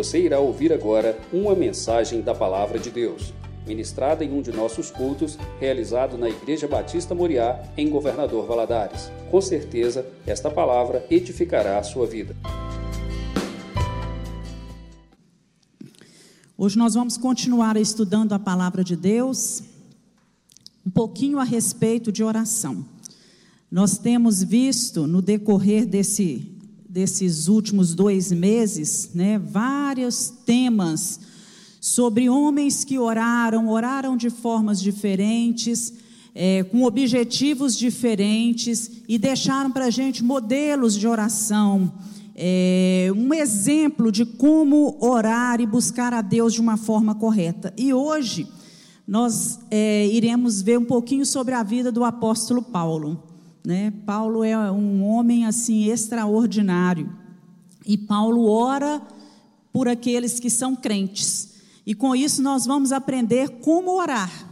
Você irá ouvir agora uma mensagem da Palavra de Deus, ministrada em um de nossos cultos, realizado na Igreja Batista Moriá, em Governador Valadares. Com certeza, esta palavra edificará a sua vida. Hoje nós vamos continuar estudando a palavra de Deus, um pouquinho a respeito de oração. Nós temos visto no decorrer desse, desses últimos dois meses, né, vários temas sobre homens que oraram, oraram de formas diferentes, é, com objetivos diferentes e deixaram para a gente modelos de oração, é, um exemplo de como orar e buscar a Deus de uma forma correta. E hoje nós é, iremos ver um pouquinho sobre a vida do apóstolo Paulo. Né? Paulo é um homem assim extraordinário. E Paulo ora por aqueles que são crentes. E com isso nós vamos aprender como orar.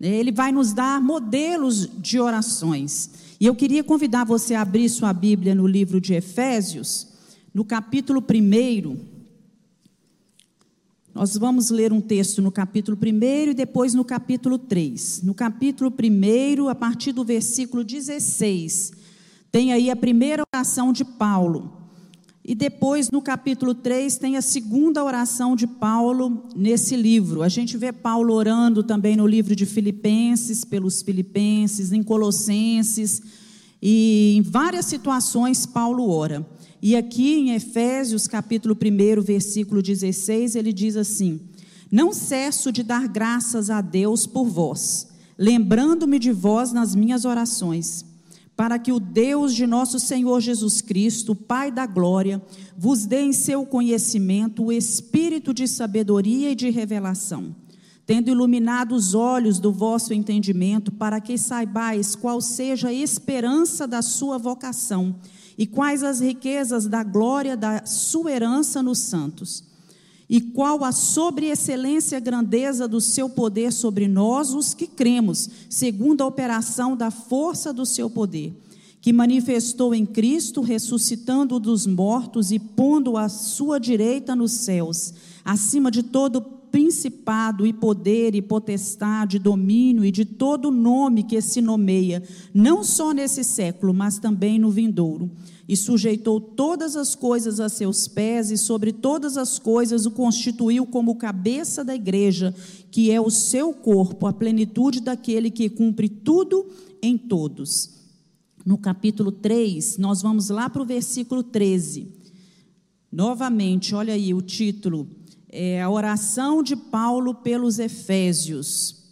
Ele vai nos dar modelos de orações. E eu queria convidar você a abrir sua Bíblia no livro de Efésios, no capítulo 1. Nós vamos ler um texto no capítulo 1 e depois no capítulo 3. No capítulo 1, a partir do versículo 16, tem aí a primeira oração de Paulo. E depois, no capítulo 3, tem a segunda oração de Paulo nesse livro. A gente vê Paulo orando também no livro de Filipenses, pelos Filipenses, em Colossenses, e em várias situações Paulo ora. E aqui em Efésios, capítulo 1, versículo 16, ele diz assim: Não cesso de dar graças a Deus por vós, lembrando-me de vós nas minhas orações, para que o Deus de nosso Senhor Jesus Cristo, Pai da glória, vos dê em seu conhecimento o espírito de sabedoria e de revelação, tendo iluminado os olhos do vosso entendimento, para que saibais qual seja a esperança da sua vocação e quais as riquezas da glória da sua herança nos santos? E qual a sobreexcelência grandeza do seu poder sobre nós, os que cremos, segundo a operação da força do seu poder, que manifestou em Cristo, ressuscitando dos mortos e pondo a sua direita nos céus, acima de todo principado e poder e potestade, domínio e de todo nome que se nomeia, não só nesse século, mas também no vindouro. E sujeitou todas as coisas a seus pés, e sobre todas as coisas o constituiu como cabeça da igreja, que é o seu corpo, a plenitude daquele que cumpre tudo em todos. No capítulo 3, nós vamos lá para o versículo 13. Novamente, olha aí o título é, a oração de Paulo pelos Efésios.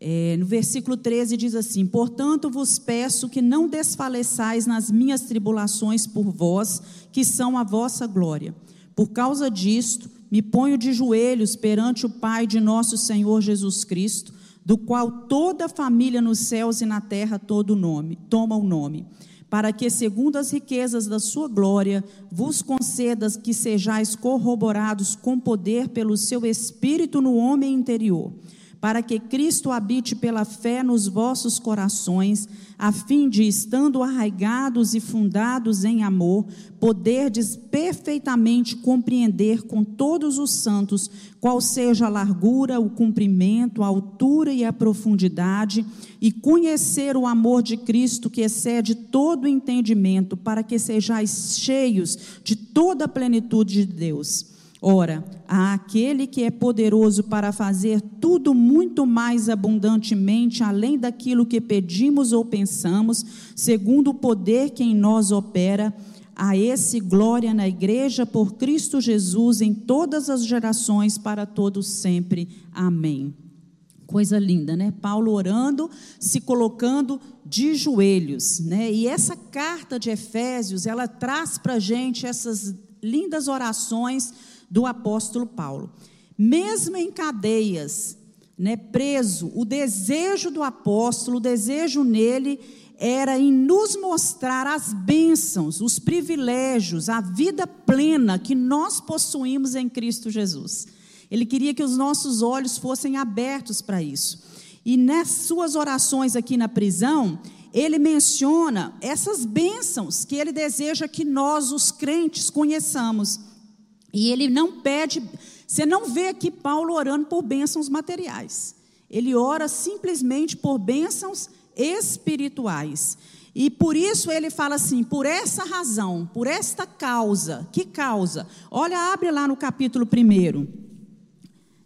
É, no versículo 13 diz assim: Portanto vos peço que não desfaleçais nas minhas tribulações por vós, que são a vossa glória. Por causa disto, me ponho de joelhos perante o Pai de nosso Senhor Jesus Cristo, do qual toda a família nos céus e na terra todo nome, toma o nome para que, segundo as riquezas da sua glória, vos concedas que sejais corroborados com poder pelo seu Espírito no homem interior para que Cristo habite pela fé nos vossos corações, a fim de, estando arraigados e fundados em amor, poderdes perfeitamente compreender com todos os santos qual seja a largura, o comprimento, a altura e a profundidade, e conhecer o amor de Cristo que excede todo entendimento, para que sejais cheios de toda a plenitude de Deus. Ora, há aquele que é poderoso para fazer tudo muito mais abundantemente, além daquilo que pedimos ou pensamos, segundo o poder que em nós opera, a esse glória na igreja por Cristo Jesus em todas as gerações, para todos sempre. Amém. Coisa linda, né? Paulo orando, se colocando de joelhos, né? E essa carta de Efésios, ela traz para a gente essas lindas orações do apóstolo Paulo. Mesmo em cadeias, né, preso, o desejo do apóstolo, o desejo nele era em nos mostrar as bênçãos, os privilégios, a vida plena que nós possuímos em Cristo Jesus. Ele queria que os nossos olhos fossem abertos para isso. E nas suas orações aqui na prisão, ele menciona essas bênçãos que ele deseja que nós, os crentes, conheçamos. E ele não pede, você não vê aqui Paulo orando por bênçãos materiais. Ele ora simplesmente por bênçãos espirituais. E por isso ele fala assim: por essa razão, por esta causa. Que causa? Olha, abre lá no capítulo 1.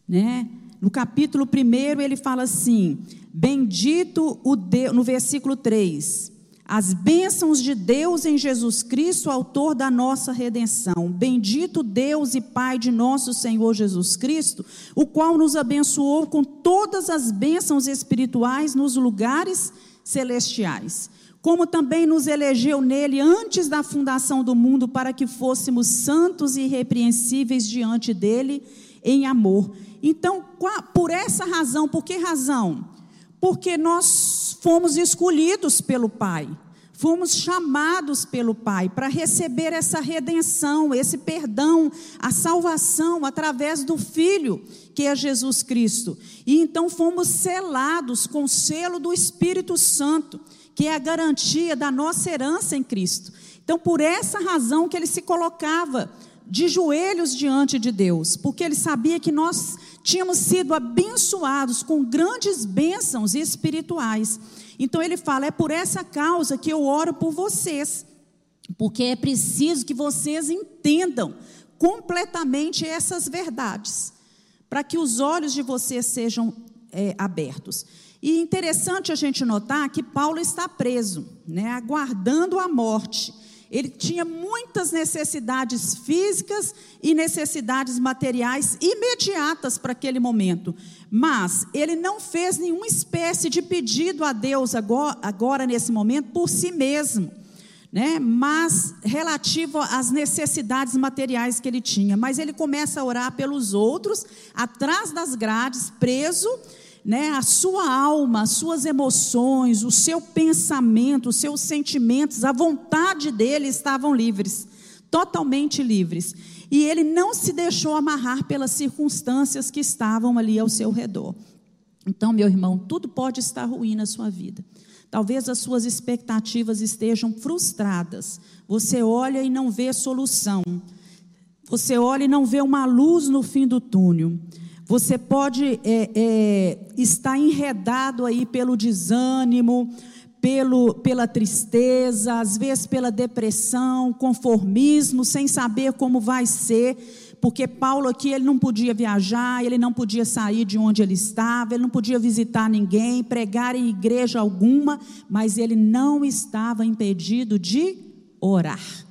Né? No capítulo 1 ele fala assim: Bendito o Deus, no versículo 3. As bênçãos de Deus em Jesus Cristo, autor da nossa redenção. Bendito Deus e Pai de nosso Senhor Jesus Cristo, o qual nos abençoou com todas as bênçãos espirituais nos lugares celestiais. Como também nos elegeu nele antes da fundação do mundo para que fôssemos santos e irrepreensíveis diante dele em amor. Então, por essa razão, por que razão? Porque nós fomos escolhidos pelo Pai, fomos chamados pelo Pai para receber essa redenção, esse perdão, a salvação através do Filho, que é Jesus Cristo. E então fomos selados com o selo do Espírito Santo, que é a garantia da nossa herança em Cristo. Então, por essa razão que ele se colocava de joelhos diante de Deus, porque ele sabia que nós tínhamos sido abençoados com grandes bênçãos espirituais. Então ele fala: é por essa causa que eu oro por vocês, porque é preciso que vocês entendam completamente essas verdades, para que os olhos de vocês sejam é, abertos. E interessante a gente notar que Paulo está preso, né, aguardando a morte. Ele tinha muitas necessidades físicas e necessidades materiais imediatas para aquele momento. Mas ele não fez nenhuma espécie de pedido a Deus agora, agora nesse momento, por si mesmo. Né? Mas relativo às necessidades materiais que ele tinha. Mas ele começa a orar pelos outros, atrás das grades, preso né, a sua alma, as suas emoções, o seu pensamento, os seus sentimentos, a vontade dele estavam livres, totalmente livres. E ele não se deixou amarrar pelas circunstâncias que estavam ali ao seu redor. Então, meu irmão, tudo pode estar ruim na sua vida. Talvez as suas expectativas estejam frustradas. Você olha e não vê solução. Você olha e não vê uma luz no fim do túnel. Você pode é, é, estar enredado aí pelo desânimo, pelo, pela tristeza, às vezes pela depressão, conformismo, sem saber como vai ser, porque Paulo aqui ele não podia viajar, ele não podia sair de onde ele estava, ele não podia visitar ninguém, pregar em igreja alguma, mas ele não estava impedido de orar.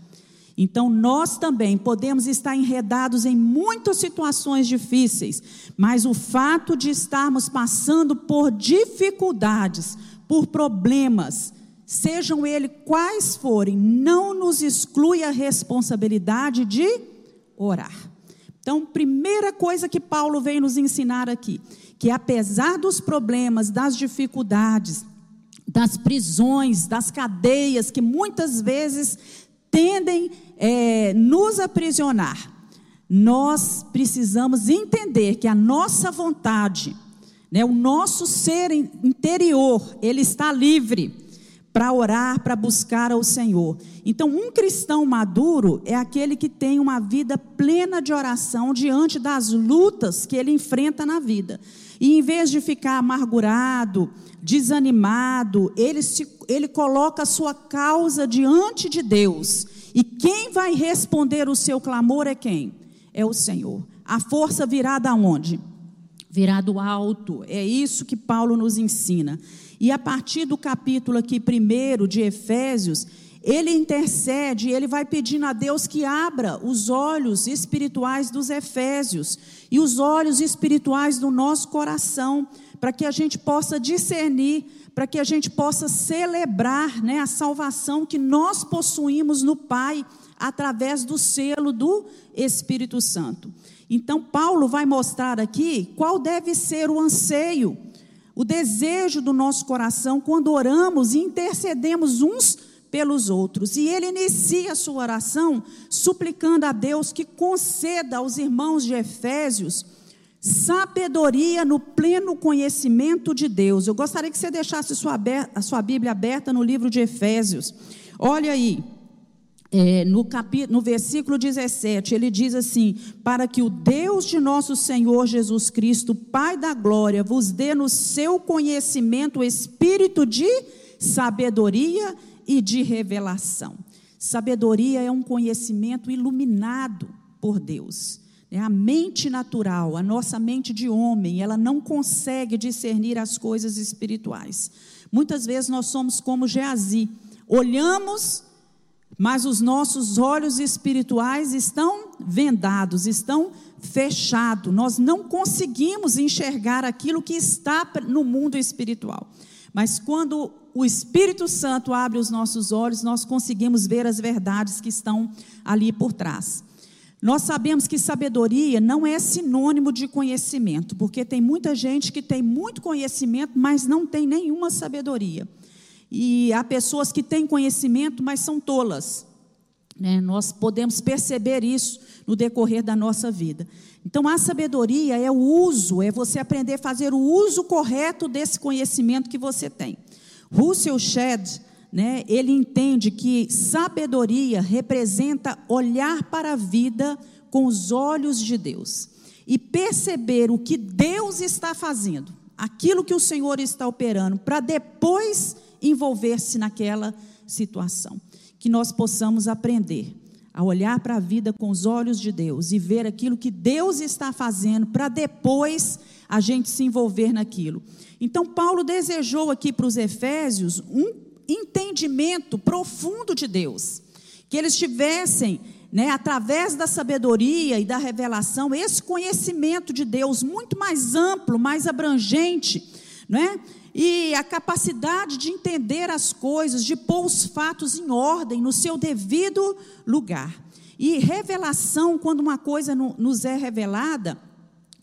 Então, nós também podemos estar enredados em muitas situações difíceis, mas o fato de estarmos passando por dificuldades, por problemas, sejam eles quais forem, não nos exclui a responsabilidade de orar. Então, primeira coisa que Paulo vem nos ensinar aqui, que apesar dos problemas, das dificuldades, das prisões, das cadeias que muitas vezes tendem é, nos aprisionar, nós precisamos entender que a nossa vontade, né, o nosso ser interior, ele está livre para orar, para buscar ao Senhor. Então, um cristão maduro é aquele que tem uma vida plena de oração diante das lutas que ele enfrenta na vida. E em vez de ficar amargurado, desanimado, ele, se, ele coloca a sua causa diante de Deus. E quem vai responder o seu clamor é quem? É o Senhor. A força virá da onde? Virá do alto. É isso que Paulo nos ensina. E a partir do capítulo aqui primeiro de Efésios, ele intercede, ele vai pedindo a Deus que abra os olhos espirituais dos Efésios e os olhos espirituais do nosso coração, para que a gente possa discernir, para que a gente possa celebrar né, a salvação que nós possuímos no Pai, através do selo do Espírito Santo. Então, Paulo vai mostrar aqui qual deve ser o anseio, o desejo do nosso coração quando oramos e intercedemos uns pelos outros. E ele inicia a sua oração suplicando a Deus que conceda aos irmãos de Efésios Sabedoria no pleno conhecimento de Deus. Eu gostaria que você deixasse sua, a sua Bíblia aberta no livro de Efésios. Olha aí, é, no, no versículo 17, ele diz assim: Para que o Deus de nosso Senhor Jesus Cristo, Pai da glória, vos dê no seu conhecimento o espírito de sabedoria e de revelação. Sabedoria é um conhecimento iluminado por Deus. É a mente natural, a nossa mente de homem, ela não consegue discernir as coisas espirituais. Muitas vezes nós somos como Geazi, olhamos mas os nossos olhos espirituais estão vendados, estão fechados. Nós não conseguimos enxergar aquilo que está no mundo espiritual. Mas quando o Espírito Santo abre os nossos olhos, nós conseguimos ver as verdades que estão ali por trás. Nós sabemos que sabedoria não é sinônimo de conhecimento, porque tem muita gente que tem muito conhecimento, mas não tem nenhuma sabedoria. E há pessoas que têm conhecimento, mas são tolas. Né? Nós podemos perceber isso no decorrer da nossa vida. Então, a sabedoria é o uso, é você aprender a fazer o uso correto desse conhecimento que você tem. Russell Shedd, né, ele entende que sabedoria representa olhar para a vida com os olhos de Deus e perceber o que Deus está fazendo, aquilo que o Senhor está operando, para depois envolver-se naquela situação. Que nós possamos aprender a olhar para a vida com os olhos de Deus e ver aquilo que Deus está fazendo para depois a gente se envolver naquilo. Então, Paulo desejou aqui para os Efésios um entendimento profundo de Deus, que eles tivessem, né, através da sabedoria e da revelação, esse conhecimento de Deus muito mais amplo, mais abrangente, não é? e a capacidade de entender as coisas, de pôr os fatos em ordem, no seu devido lugar. E revelação, quando uma coisa nos é revelada,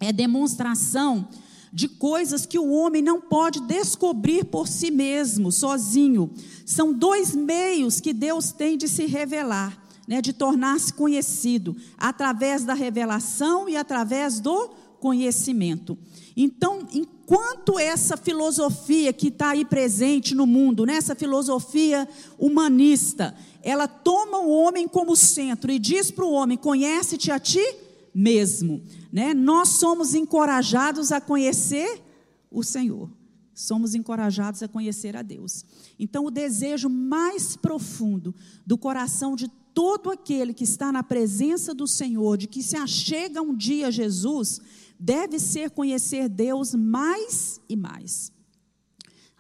é demonstração de coisas que o homem não pode descobrir por si mesmo, sozinho. São dois meios que Deus tem de se revelar, né, de tornar-se conhecido, através da revelação e através do conhecimento. Então, enquanto essa filosofia que está aí presente no mundo, né, filosofia humanista, ela toma o homem como centro e diz para o homem: conhece-te a ti mesmo. Né? Nós somos encorajados a conhecer o Senhor. Somos encorajados a conhecer a Deus. Então, o desejo mais profundo do coração de todo aquele que está na presença do Senhor, de que se achega um dia Jesus, deve ser conhecer Deus mais e mais.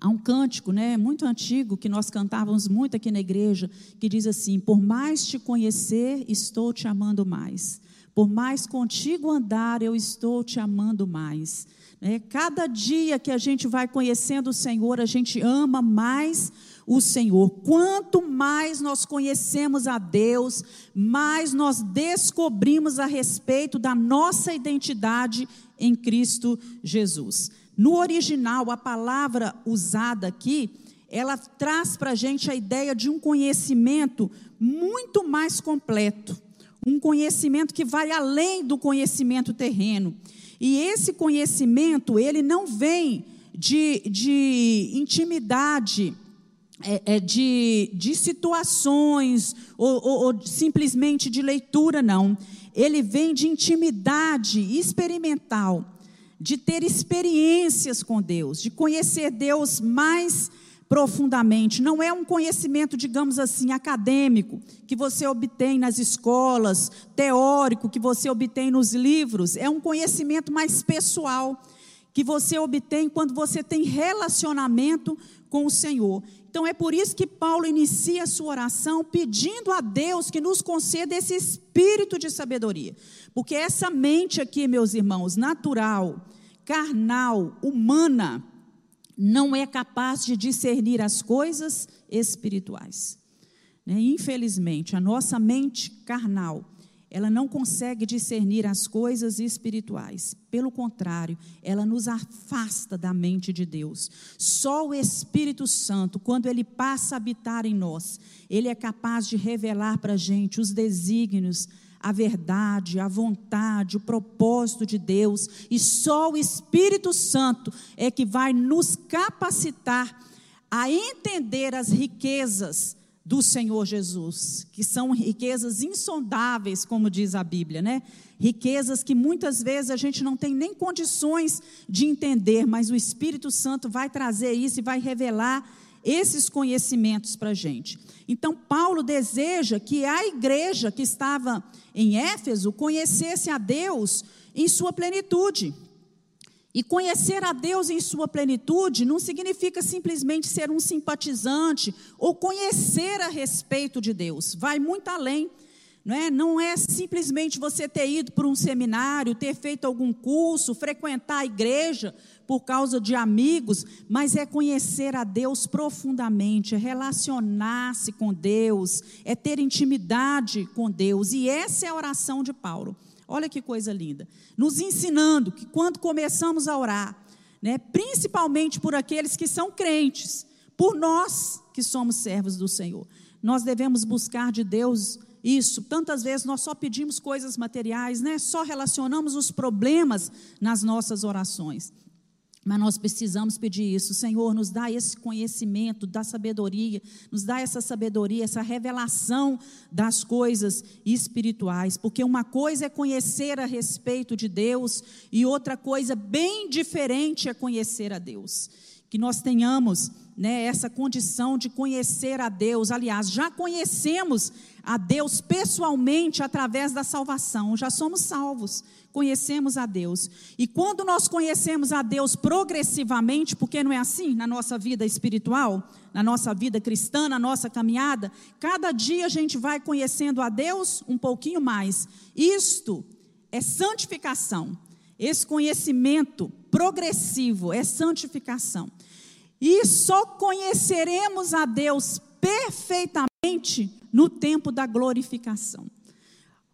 Há um cântico, né, muito antigo que nós cantávamos muito aqui na igreja, que diz assim: "Por mais te conhecer, estou te amando mais. Por mais contigo andar, eu estou te amando mais." É, cada dia que a gente vai conhecendo o Senhor, a gente ama mais o Senhor. Quanto mais nós conhecemos a Deus, mais nós descobrimos a respeito da nossa identidade em Cristo Jesus. No original, a palavra usada aqui, ela traz para a gente a ideia de um conhecimento muito mais completo, um conhecimento que vai além do conhecimento terreno. E esse conhecimento, ele não vem de, de intimidade é, é de, de situações ou, ou, ou simplesmente de leitura, não. Ele vem de intimidade experimental, de ter experiências com Deus, de conhecer Deus mais profundamente. Não é um conhecimento, digamos assim, acadêmico, que você obtém nas escolas, teórico, que você obtém nos livros. É um conhecimento mais pessoal, que você obtém quando você tem relacionamento com o Senhor. Então é por isso que Paulo inicia a sua oração pedindo a Deus que nos conceda esse espírito de sabedoria. Porque essa mente aqui, meus irmãos, natural, carnal, humana, não é capaz de discernir as coisas espirituais. Né? Infelizmente, a nossa mente carnal ela não consegue discernir as coisas espirituais. Pelo contrário, ela nos afasta da mente de Deus. Só o Espírito Santo, quando ele passa a habitar em nós, ele é capaz de revelar para a gente os desígnios, a verdade, a vontade, o propósito de Deus. E só o Espírito Santo é que vai nos capacitar a entender as riquezas do Senhor Jesus, que são riquezas insondáveis, como diz a Bíblia, né? Riquezas que muitas vezes a gente não tem nem condições de entender, mas o Espírito Santo vai trazer isso e vai revelar esses conhecimentos para a gente. Então, Paulo deseja que a igreja que estava em Éfeso conhecesse a Deus em sua plenitude. E conhecer a Deus em sua plenitude não significa simplesmente ser um simpatizante ou conhecer a respeito de Deus, vai muito além. Não é, não é simplesmente você ter ido para um seminário, ter feito algum curso, frequentar a igreja por causa de amigos, mas é conhecer a Deus profundamente, é relacionar-se com Deus, é ter intimidade com Deus. E essa é a oração de Paulo. Olha que coisa linda. Nos ensinando que quando começamos a orar, né, principalmente por aqueles que são crentes, por nós que somos servos do Senhor, nós devemos buscar de Deus isso. Tantas vezes nós só pedimos coisas materiais, né? Só relacionamos os problemas nas nossas orações. Mas nós precisamos pedir isso, Senhor, nos dá esse conhecimento da sabedoria, nos dá essa sabedoria, essa revelação das coisas espirituais, porque uma coisa é conhecer a respeito de Deus e outra coisa bem diferente é conhecer a Deus. Que nós tenhamos né, essa condição de conhecer a Deus. Aliás, já conhecemos a Deus pessoalmente através da salvação, já somos salvos, conhecemos a Deus. E quando nós conhecemos a Deus progressivamente, porque não é assim na nossa vida espiritual, na nossa vida cristã, na nossa caminhada, cada dia a gente vai conhecendo a Deus um pouquinho mais. Isto é santificação. Esse conhecimento progressivo é santificação. E só conheceremos a Deus perfeitamente no tempo da glorificação.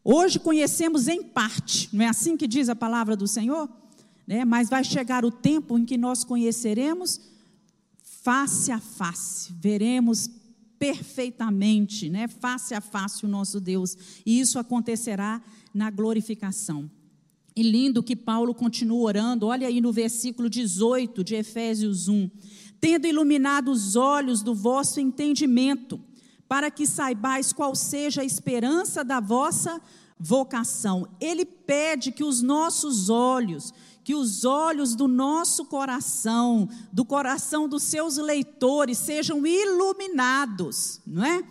Hoje conhecemos em parte, não é assim que diz a palavra do Senhor? Né? Mas vai chegar o tempo em que nós conheceremos face a face, veremos perfeitamente, né? face a face o nosso Deus, e isso acontecerá na glorificação. E lindo que Paulo continua orando, olha aí no versículo 18 de Efésios 1 tendo iluminado os olhos do vosso entendimento, para que saibais qual seja a esperança da vossa vocação. Ele pede que os nossos olhos, que os olhos do nosso coração, do coração dos seus leitores, sejam iluminados, não é?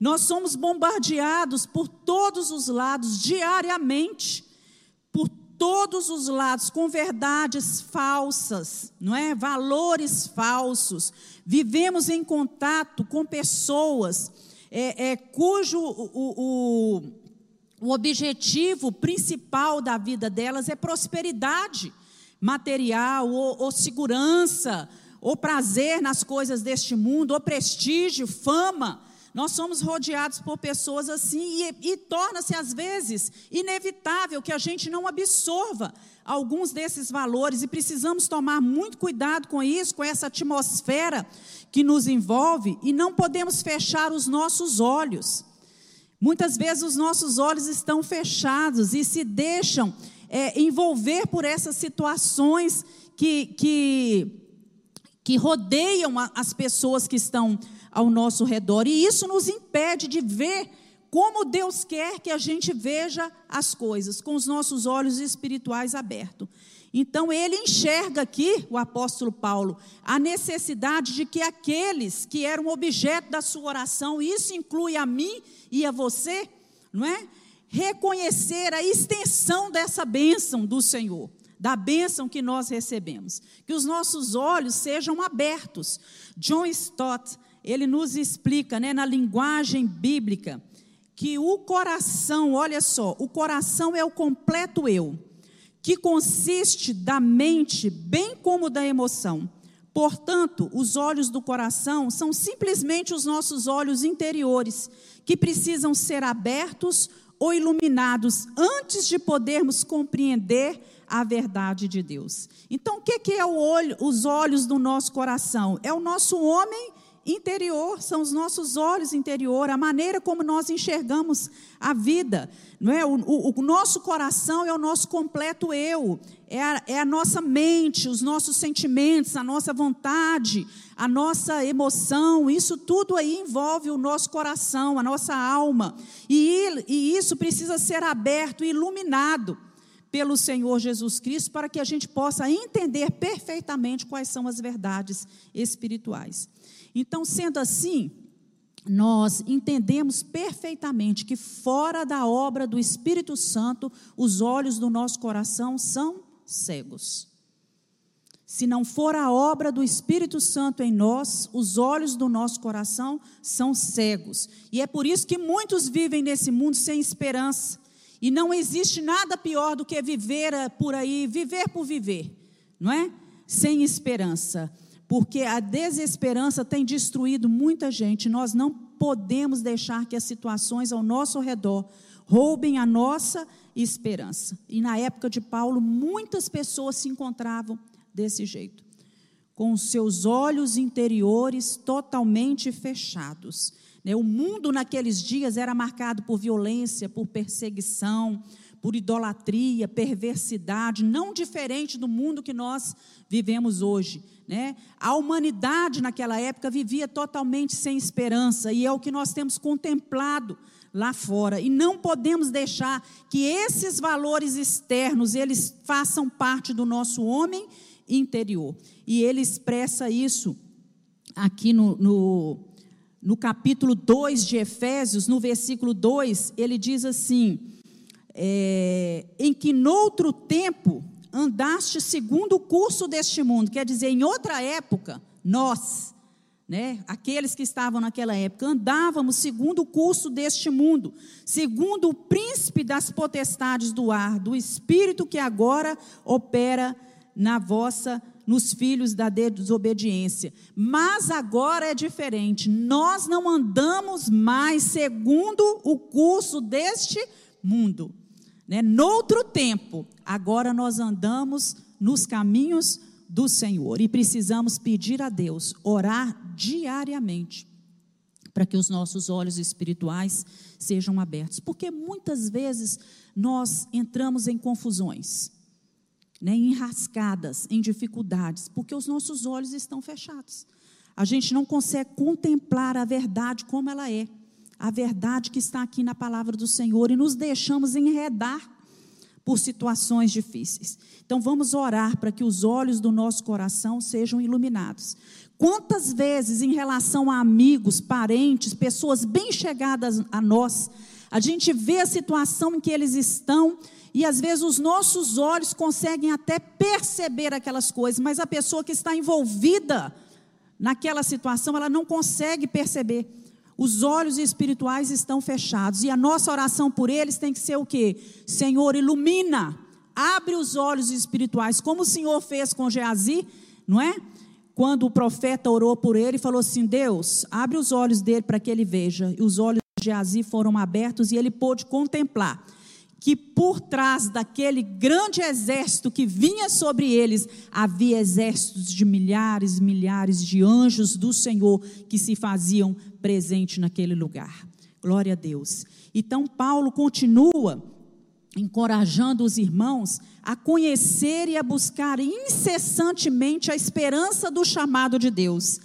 Nós somos bombardeados por todos os lados diariamente todos os lados com verdades falsas, não é? Valores falsos. Vivemos em contato com pessoas é, é, cujo o, o, o objetivo principal da vida delas é prosperidade material ou, ou segurança, ou prazer nas coisas deste mundo, ou prestígio, fama. Nós somos rodeados por pessoas assim e, e torna-se, às vezes, inevitável que a gente não absorva alguns desses valores e precisamos tomar muito cuidado com isso, com essa atmosfera que nos envolve e não podemos fechar os nossos olhos. Muitas vezes os nossos olhos estão fechados e se deixam é, envolver por essas situações que, que, que rodeiam as pessoas que estão ao nosso redor. E isso nos impede de ver como Deus quer que a gente veja as coisas, com os nossos olhos espirituais abertos. Então, ele enxerga aqui, o apóstolo Paulo, a necessidade de que aqueles que eram objeto da sua oração, isso inclui a mim e a você, não é? Reconhecer a extensão dessa bênção do Senhor, da bênção que nós recebemos. Que os nossos olhos sejam abertos. John Stott, ele nos explica, né, na linguagem bíblica, que o coração, olha só, o coração é o completo eu, que consiste da mente bem como da emoção. Portanto, os olhos do coração são simplesmente os nossos olhos interiores, que precisam ser abertos ou iluminados antes de podermos compreender a verdade de Deus. Então, o que é olho, os olhos do nosso coração? É o nosso homem interior, são os nossos olhos interior, a maneira como nós enxergamos a vida, não é? O, o, o nosso coração é o nosso completo eu, é a, é a nossa mente, os nossos sentimentos, a nossa vontade, a nossa emoção, isso tudo aí envolve o nosso coração, a nossa alma, e, e isso precisa ser aberto iluminado pelo Senhor Jesus Cristo para que a gente possa entender perfeitamente quais são as verdades espirituais. Então, sendo assim, nós entendemos perfeitamente que fora da obra do Espírito Santo, os olhos do nosso coração são cegos. Se não for a obra do Espírito Santo em nós, os olhos do nosso coração são cegos. E é por isso que muitos vivem nesse mundo sem esperança. E não existe nada pior do que viver por aí, viver por viver, não é? Sem esperança porque a desesperança tem destruído muita gente. Nós não podemos deixar que as situações ao nosso redor roubem a nossa esperança. E na época de Paulo, muitas pessoas se encontravam desse jeito, com seus olhos interiores totalmente fechados. Né? O mundo naqueles dias era marcado por violência, por perseguição, por idolatria, perversidade, não diferente do mundo que nós vivemos hoje. Né? A humanidade naquela época vivia totalmente sem esperança, e é o que nós temos contemplado lá fora. E não podemos deixar que esses valores externos eles façam parte do nosso homem interior. E ele expressa isso aqui no, no, no capítulo 2 de Efésios, no versículo 2, ele diz assim: é, em que noutro tempo andaste segundo o curso deste mundo, quer dizer, em outra época, nós, né, aqueles que estavam naquela época, andávamos segundo o curso deste mundo, segundo o príncipe das potestades do ar, do espírito que agora opera na vossa nos filhos da desobediência. Mas agora é diferente. Nós não andamos mais segundo o curso deste mundo. Né? Noutro tempo, agora nós andamos nos caminhos do Senhor e precisamos pedir a Deus, orar diariamente, para que os nossos olhos espirituais sejam abertos, porque muitas vezes nós entramos em confusões, né, em rascadas, em dificuldades, porque os nossos olhos estão fechados. A gente não consegue contemplar a verdade como ela é a verdade que está aqui na palavra do Senhor e nos deixamos enredar por situações difíceis. Então vamos orar para que os olhos do nosso coração sejam iluminados. Quantas vezes, em relação a amigos, parentes, pessoas bem chegadas a nós, a gente vê a situação em que eles estão e às vezes os nossos olhos conseguem até perceber aquelas coisas, mas a pessoa que está envolvida naquela situação, ela não consegue perceber. Os olhos espirituais estão fechados. E a nossa oração por eles tem que ser o quê? Senhor, ilumina, abre os olhos espirituais, como o Senhor fez com Geazi, não é? Quando o profeta orou por ele, falou assim: Deus, abre os olhos dele para que ele veja. E os olhos de Geazi foram abertos e ele pôde contemplar que por trás daquele grande exército que vinha sobre eles, havia exércitos de milhares, milhares de anjos do Senhor que se faziam presente naquele lugar. Glória a Deus. Então, Paulo continua encorajando os irmãos a conhecer e a buscar incessantemente a esperança do chamado de Deus.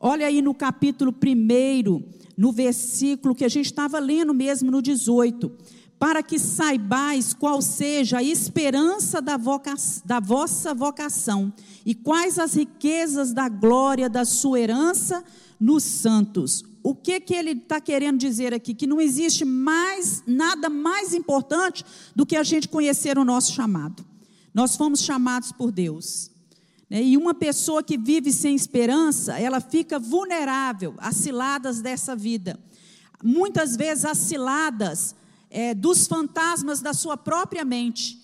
Olha aí no capítulo 1, no versículo que a gente estava lendo mesmo no 18 para que saibais qual seja a esperança da, voca da vossa vocação e quais as riquezas da glória da sua herança nos santos. O que, que ele está querendo dizer aqui? Que não existe mais nada mais importante do que a gente conhecer o nosso chamado. Nós fomos chamados por Deus. Né? E uma pessoa que vive sem esperança, ela fica vulnerável às ciladas dessa vida. Muitas vezes as ciladas é, dos fantasmas da sua própria mente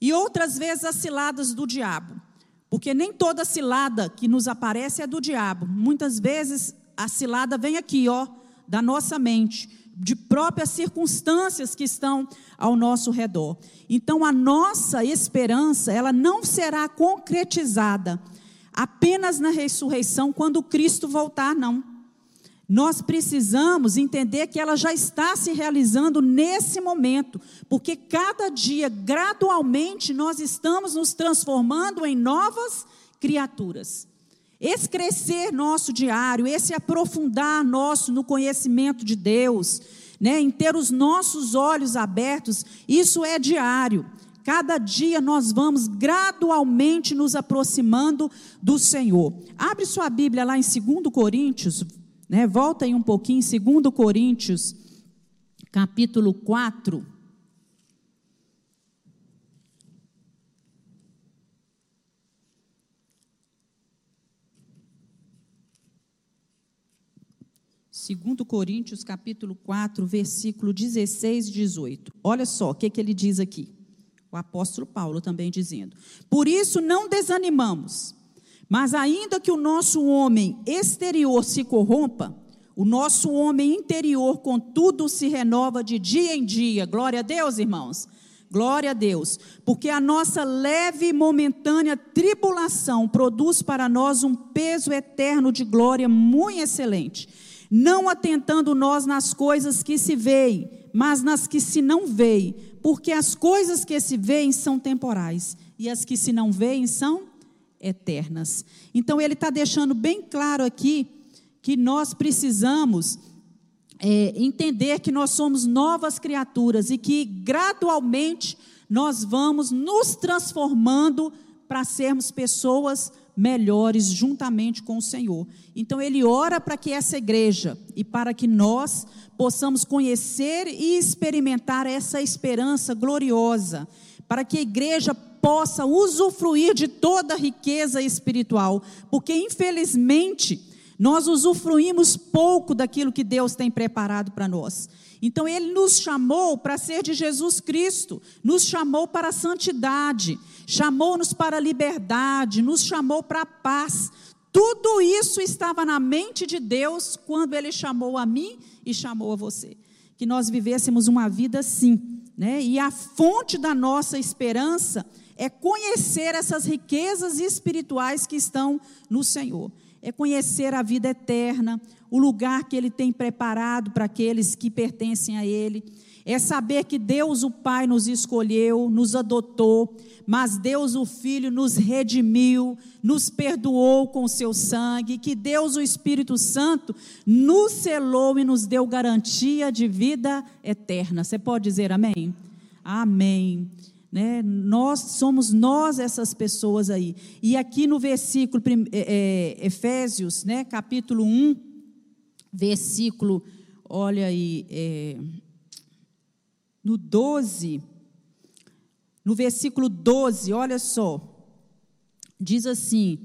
e outras vezes as ciladas do diabo. Porque nem toda cilada que nos aparece é do diabo. Muitas vezes a cilada vem aqui, ó, da nossa mente, de próprias circunstâncias que estão ao nosso redor. Então a nossa esperança, ela não será concretizada apenas na ressurreição quando Cristo voltar, não. Nós precisamos entender que ela já está se realizando nesse momento, porque cada dia, gradualmente, nós estamos nos transformando em novas criaturas. Esse crescer nosso diário, esse aprofundar nosso no conhecimento de Deus, né, em ter os nossos olhos abertos, isso é diário. Cada dia nós vamos gradualmente nos aproximando do Senhor. Abre sua Bíblia lá em 2 Coríntios, né? Volta aí um pouquinho, 2 Coríntios, capítulo 4. Segundo Coríntios, capítulo 4, versículo 16 e 18. Olha só o que, que ele diz aqui. O apóstolo Paulo também dizendo: Por isso não desanimamos, mas ainda que o nosso homem exterior se corrompa, o nosso homem interior, contudo, se renova de dia em dia. Glória a Deus, irmãos. Glória a Deus. Porque a nossa leve e momentânea tribulação produz para nós um peso eterno de glória muito excelente. Não atentando nós nas coisas que se veem, mas nas que se não veem. Porque as coisas que se veem são temporais e as que se não veem são eternas. Então ele está deixando bem claro aqui que nós precisamos é, entender que nós somos novas criaturas e que gradualmente nós vamos nos transformando para sermos pessoas melhores juntamente com o Senhor. Então ele ora para que essa igreja e para que nós possamos conhecer e experimentar essa esperança gloriosa, para que a igreja possa usufruir de toda a riqueza espiritual, porque infelizmente nós usufruímos pouco daquilo que Deus tem preparado para nós. Então ele nos chamou para ser de Jesus Cristo, nos chamou para a santidade, chamou-nos para a liberdade, nos chamou para a paz. Tudo isso estava na mente de Deus quando ele chamou a mim e chamou a você. Que nós vivêssemos uma vida assim, né? E a fonte da nossa esperança é conhecer essas riquezas espirituais que estão no Senhor. É conhecer a vida eterna, o lugar que Ele tem preparado para aqueles que pertencem a Ele. É saber que Deus o Pai nos escolheu, nos adotou, mas Deus o Filho nos redimiu, nos perdoou com o seu sangue, que Deus o Espírito Santo nos selou e nos deu garantia de vida eterna. Você pode dizer amém? Amém. Né? Nós somos nós essas pessoas aí. E aqui no versículo é, é, Efésios, né, capítulo 1, versículo, olha aí, é, no 12, no versículo 12, olha só, diz assim: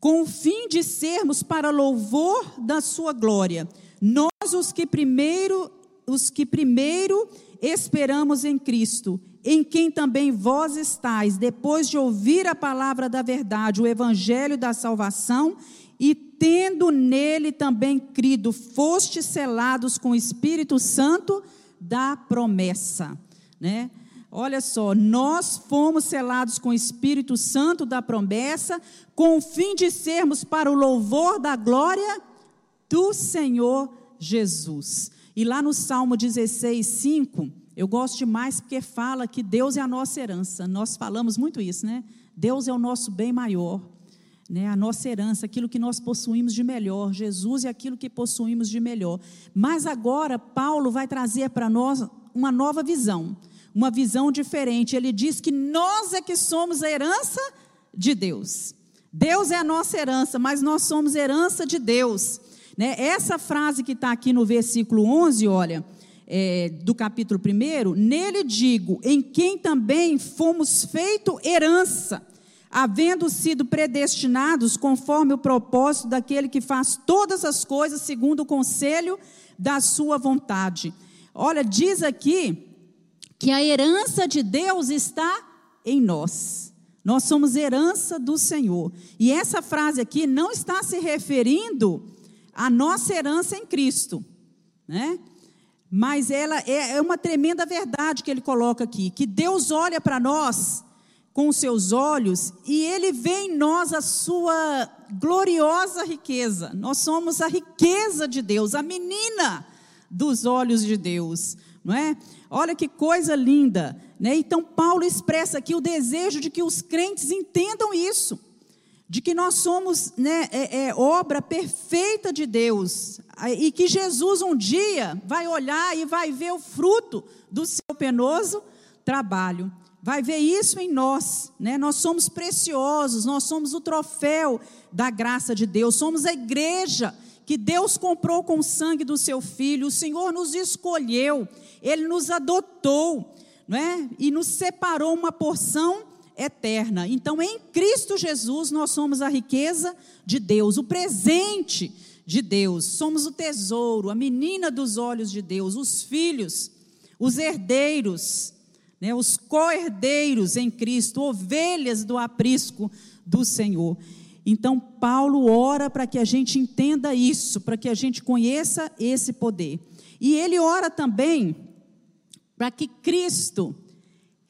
com o fim de sermos para louvor da sua glória, nós os que primeiro, os que primeiro esperamos em Cristo, em quem também vós estáis, depois de ouvir a palavra da verdade, o evangelho da salvação, e tendo nele também crido, fostes selados com o Espírito Santo da promessa, né? Olha só, nós fomos selados com o Espírito Santo da promessa, com o fim de sermos para o louvor da glória do Senhor Jesus. E lá no Salmo 16, 5, eu gosto demais porque fala que Deus é a nossa herança. Nós falamos muito isso, né? Deus é o nosso bem maior, né? A nossa herança, aquilo que nós possuímos de melhor. Jesus é aquilo que possuímos de melhor. Mas agora Paulo vai trazer para nós uma nova visão, uma visão diferente. Ele diz que nós é que somos a herança de Deus. Deus é a nossa herança, mas nós somos herança de Deus. Né? Essa frase que está aqui no versículo 11, olha, é, do capítulo 1, nele digo, em quem também fomos feito herança, havendo sido predestinados conforme o propósito daquele que faz todas as coisas segundo o conselho da sua vontade. Olha, diz aqui que a herança de Deus está em nós. Nós somos herança do Senhor. E essa frase aqui não está se referindo a nossa herança em Cristo, né? Mas ela é, é uma tremenda verdade que ele coloca aqui, que Deus olha para nós com os seus olhos e ele vê em nós a sua gloriosa riqueza. Nós somos a riqueza de Deus, a menina dos olhos de Deus, não é? Olha que coisa linda, né? Então Paulo expressa aqui o desejo de que os crentes entendam isso, de que nós somos né, é, é, obra perfeita de Deus e que Jesus um dia vai olhar e vai ver o fruto do seu penoso trabalho vai ver isso em nós, né? Nós somos preciosos, nós somos o troféu da graça de Deus, somos a igreja que Deus comprou com o sangue do seu filho, o Senhor nos escolheu, ele nos adotou, não é? E nos separou uma porção eterna. Então, em Cristo Jesus, nós somos a riqueza de Deus, o presente de Deus, somos o tesouro, a menina dos olhos de Deus, os filhos, os herdeiros né, os co-herdeiros em Cristo, ovelhas do aprisco do Senhor. Então, Paulo ora para que a gente entenda isso, para que a gente conheça esse poder. E ele ora também para que Cristo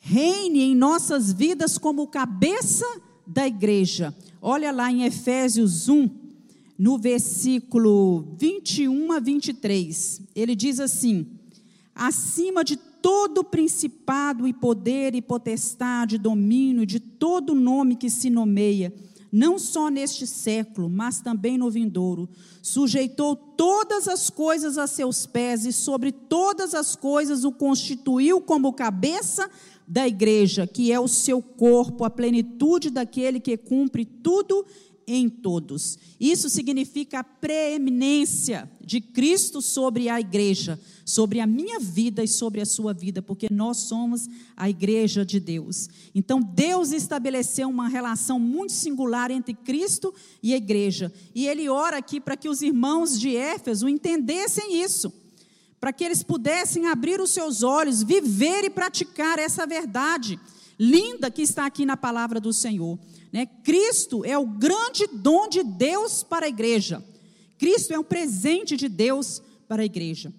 reine em nossas vidas como cabeça da igreja. Olha lá em Efésios 1, no versículo 21 a 23. Ele diz assim: acima de todo principado e poder e potestade, domínio, de todo nome que se nomeia, não só neste século, mas também no vindouro, sujeitou todas as coisas a seus pés e sobre todas as coisas o constituiu como cabeça da igreja, que é o seu corpo, a plenitude daquele que cumpre tudo em todos. Isso significa a preeminência de Cristo sobre a igreja, sobre a minha vida e sobre a sua vida, porque nós somos a igreja de Deus. Então, Deus estabeleceu uma relação muito singular entre Cristo e a igreja. E ele ora aqui para que os irmãos de Éfeso entendessem isso, para que eles pudessem abrir os seus olhos, viver e praticar essa verdade linda que está aqui na palavra do Senhor. Né? Cristo é o grande dom de Deus para a igreja. Cristo é um presente de Deus para a igreja.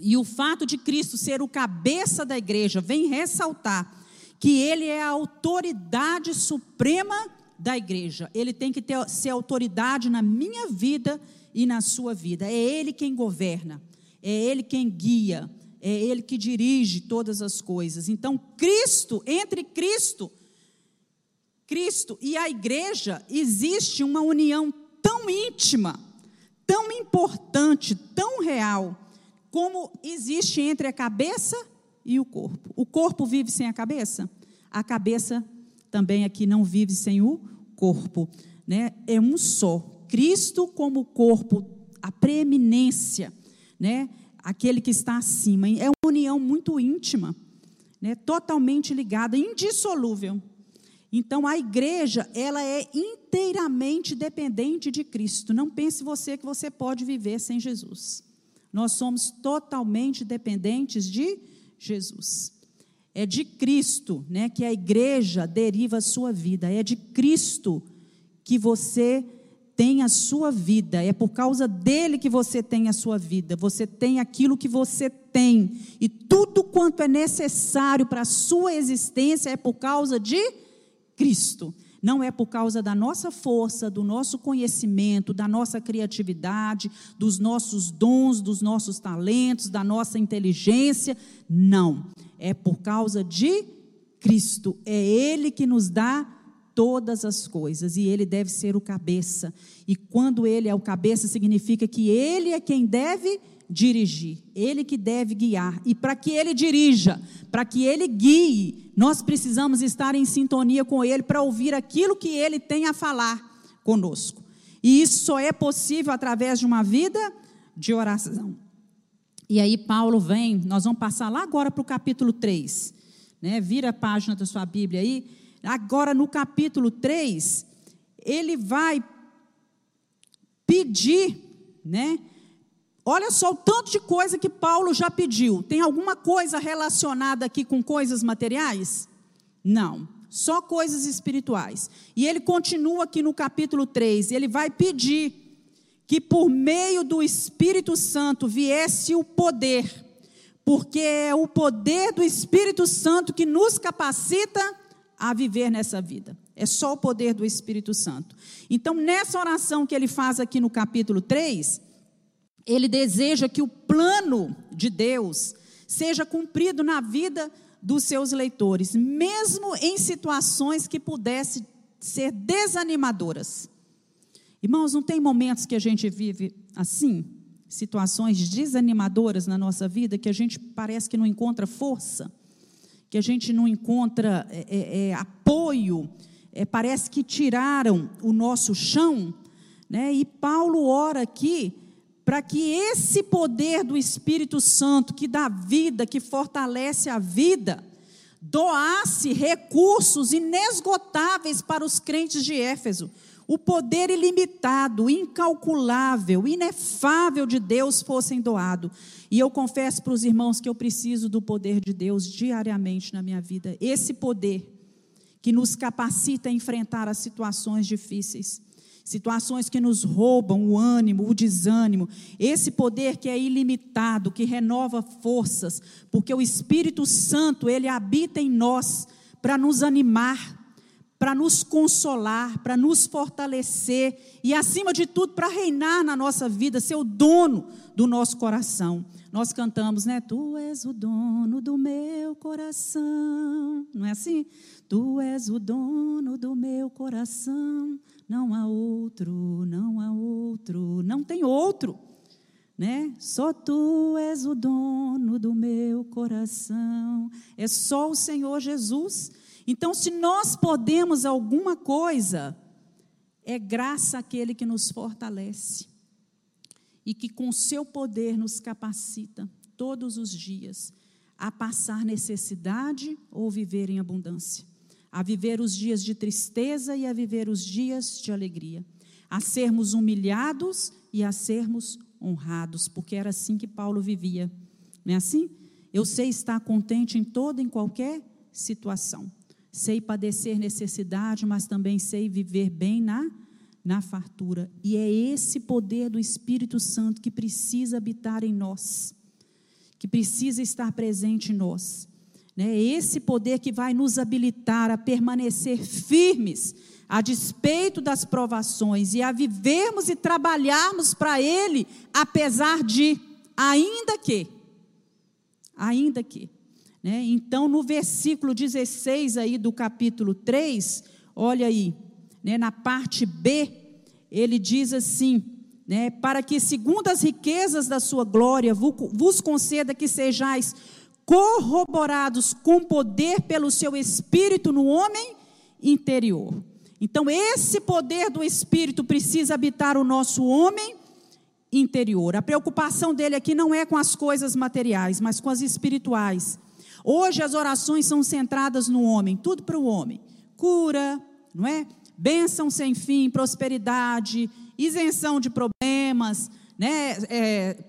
E o fato de Cristo ser o cabeça da igreja vem ressaltar que ele é a autoridade suprema da igreja. Ele tem que ter, ser autoridade na minha vida e na sua vida. É ele quem governa, é ele quem guia, é ele que dirige todas as coisas. Então, Cristo, entre Cristo Cristo e a igreja, existe uma união tão íntima, tão importante, tão real, como existe entre a cabeça e o corpo. O corpo vive sem a cabeça? A cabeça também aqui não vive sem o corpo. Né? É um só. Cristo como corpo, a preeminência, né? aquele que está acima. É uma união muito íntima, né? totalmente ligada, indissolúvel. Então a igreja, ela é inteiramente dependente de Cristo. Não pense você que você pode viver sem Jesus. Nós somos totalmente dependentes de Jesus. É de Cristo, né, que a igreja deriva a sua vida. É de Cristo que você tem a sua vida. É por causa dele que você tem a sua vida. Você tem aquilo que você tem. E tudo quanto é necessário para a sua existência é por causa de Cristo. Não é por causa da nossa força, do nosso conhecimento, da nossa criatividade, dos nossos dons, dos nossos talentos, da nossa inteligência. Não. É por causa de Cristo. É Ele que nos dá todas as coisas e Ele deve ser o cabeça. E quando Ele é o cabeça, significa que Ele é quem deve dirigir, Ele que deve guiar. E para que Ele dirija, para que Ele guie, nós precisamos estar em sintonia com Ele para ouvir aquilo que Ele tem a falar conosco. E isso só é possível através de uma vida de oração. E aí Paulo vem, nós vamos passar lá agora para o capítulo 3. Né? Vira a página da sua Bíblia aí. Agora no capítulo 3, ele vai pedir, né? Olha só o tanto de coisa que Paulo já pediu. Tem alguma coisa relacionada aqui com coisas materiais? Não, só coisas espirituais. E ele continua aqui no capítulo 3, ele vai pedir que por meio do Espírito Santo viesse o poder, porque é o poder do Espírito Santo que nos capacita a viver nessa vida. É só o poder do Espírito Santo. Então, nessa oração que ele faz aqui no capítulo 3, ele deseja que o plano de Deus seja cumprido na vida dos seus leitores, mesmo em situações que pudessem ser desanimadoras. Irmãos, não tem momentos que a gente vive assim? Situações desanimadoras na nossa vida que a gente parece que não encontra força, que a gente não encontra é, é, é apoio, é, parece que tiraram o nosso chão. Né? E Paulo ora aqui para que esse poder do Espírito Santo, que dá vida, que fortalece a vida, doasse recursos inesgotáveis para os crentes de Éfeso. O poder ilimitado, incalculável, inefável de Deus fossem doado. E eu confesso para os irmãos que eu preciso do poder de Deus diariamente na minha vida. Esse poder que nos capacita a enfrentar as situações difíceis situações que nos roubam o ânimo, o desânimo, esse poder que é ilimitado, que renova forças, porque o Espírito Santo, ele habita em nós para nos animar, para nos consolar, para nos fortalecer e, acima de tudo, para reinar na nossa vida, ser o dono do nosso coração. Nós cantamos, né? Tu és o dono do meu coração. Não é assim? Tu és o dono do meu coração. Não há outro, não há outro, não tem outro, né? Só tu és o dono do meu coração. É só o Senhor Jesus. Então, se nós podemos alguma coisa, é graça àquele que nos fortalece e que com seu poder nos capacita todos os dias a passar necessidade ou viver em abundância a viver os dias de tristeza e a viver os dias de alegria, a sermos humilhados e a sermos honrados, porque era assim que Paulo vivia. Não é assim? Eu sei estar contente em toda e em qualquer situação. Sei padecer necessidade, mas também sei viver bem na na fartura. E é esse poder do Espírito Santo que precisa habitar em nós, que precisa estar presente em nós. Né? Esse poder que vai nos habilitar a permanecer firmes a despeito das provações e a vivermos e trabalharmos para Ele, apesar de, ainda que, ainda que. Né? Então, no versículo 16 aí do capítulo 3, olha aí, né, na parte B, ele diz assim: né, para que, segundo as riquezas da sua glória, vos conceda que sejais corroborados com poder pelo seu espírito no homem interior. Então, esse poder do espírito precisa habitar o nosso homem interior. A preocupação dele aqui não é com as coisas materiais, mas com as espirituais. Hoje as orações são centradas no homem, tudo para o homem. Cura, não é? Bênção sem fim, prosperidade, isenção de problemas, né? É,